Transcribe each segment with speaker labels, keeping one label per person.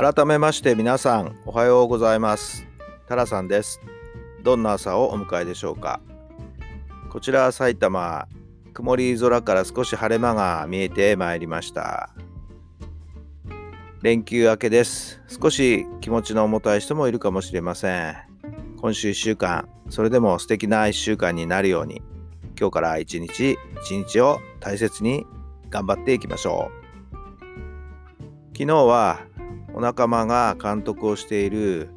Speaker 1: 改めまして皆さんおはようございます。タラさんです。どんな朝をお迎えでしょうか。こちら埼玉曇り空から少し晴れ間が見えてまいりました。連休明けです。少し気持ちの重たい人もいるかもしれません。今週1週間それでも素敵な1週間になるように今日から一日一日を大切に頑張っていきましょう。昨日はお仲間が監督をしている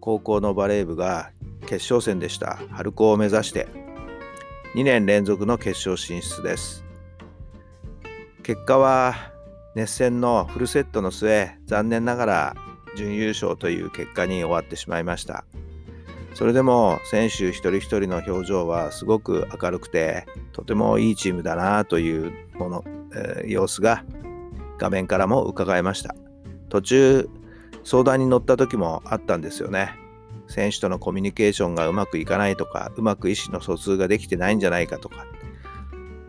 Speaker 1: 高校のバレー部が決勝戦でした。春高を目指して。2年連続の決勝進出です。結果は熱戦のフルセットの末残念ながら準優勝という結果に終わってしまいました。それでも選手一人一人の表情はすごく明るくてとてもいいチームだなというもの、えー、様子が画面からも伺えました。途中相談に乗った時もあったんですよね。選手とのコミュニケーションがうまくいかないとか、うまく意思の疎通ができてないんじゃないかとか。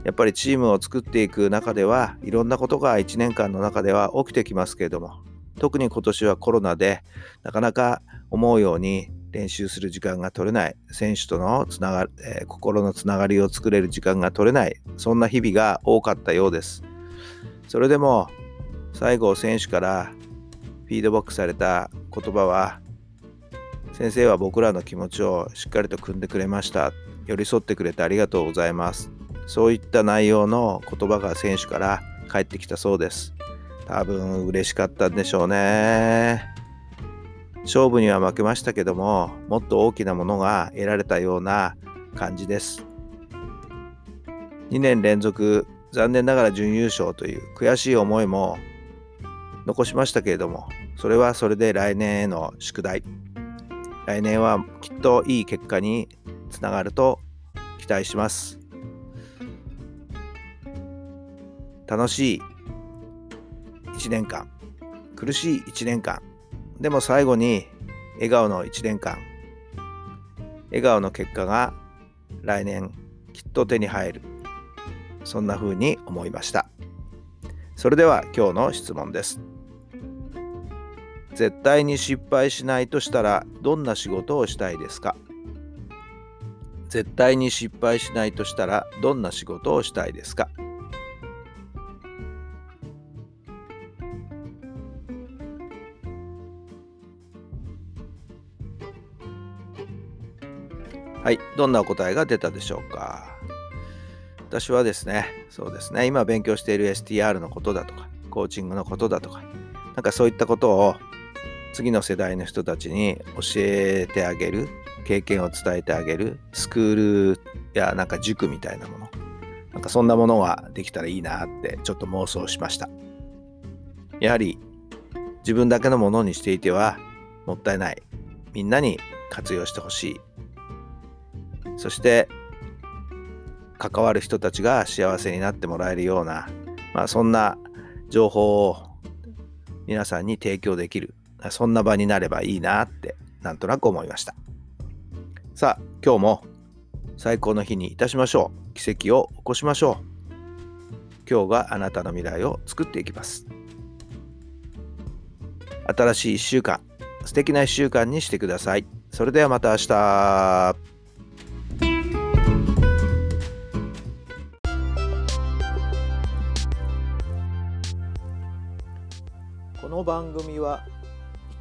Speaker 1: やっぱりチームを作っていく中ではいろんなことが1年間の中では起きてきますけれども、特に今年はコロナでなかなか思うように練習する時間が取れない、選手とのつなが、えー、心のつながりを作れる時間が取れない、そんな日々が多かったようです。それでも最後選手からフィードバックされた言葉は先生は僕らの気持ちをしっかりと汲んでくれました。寄り添ってくれてありがとうございます。そういった内容の言葉が選手から返ってきたそうです。多分嬉しかったんでしょうね。勝負には負けましたけどももっと大きなものが得られたような感じです。2年連続残念ながら準優勝という悔しい思いも残しましたけれども、それはそれで来年への宿題。来年はきっといい結果につながると期待します。楽しい1年間、苦しい1年間、でも最後に笑顔の1年間、笑顔の結果が来年きっと手に入る。そんな風に思いました。それでは今日の質問です。絶対に失敗しないとしたらどんな仕事をしたいですか？絶対に失敗しないとしたらどんな仕事をしたいですか？はい、どんなお答えが出たでしょうか？私はですね、そうですね、今勉強している STR のことだとか、コーチングのことだとか、なんかそういったことを次の世代の人たちに教えてあげる経験を伝えてあげるスクールやなんか塾みたいなもの。なんかそんなものができたらいいなってちょっと妄想しました。やはり自分だけのものにしていてはもったいない。みんなに活用してほしい。そして関わる人たちが幸せになってもらえるような、まあ、そんな情報を皆さんに提供できる。そんな場になればいいなってなんとなく思いました。さあ今日も最高の日にいたしましょう。奇跡を起こしましょう。今日があなたの未来を作っていきます。新しい1週間素敵な1週間にしてください。それではまた明日。この番組は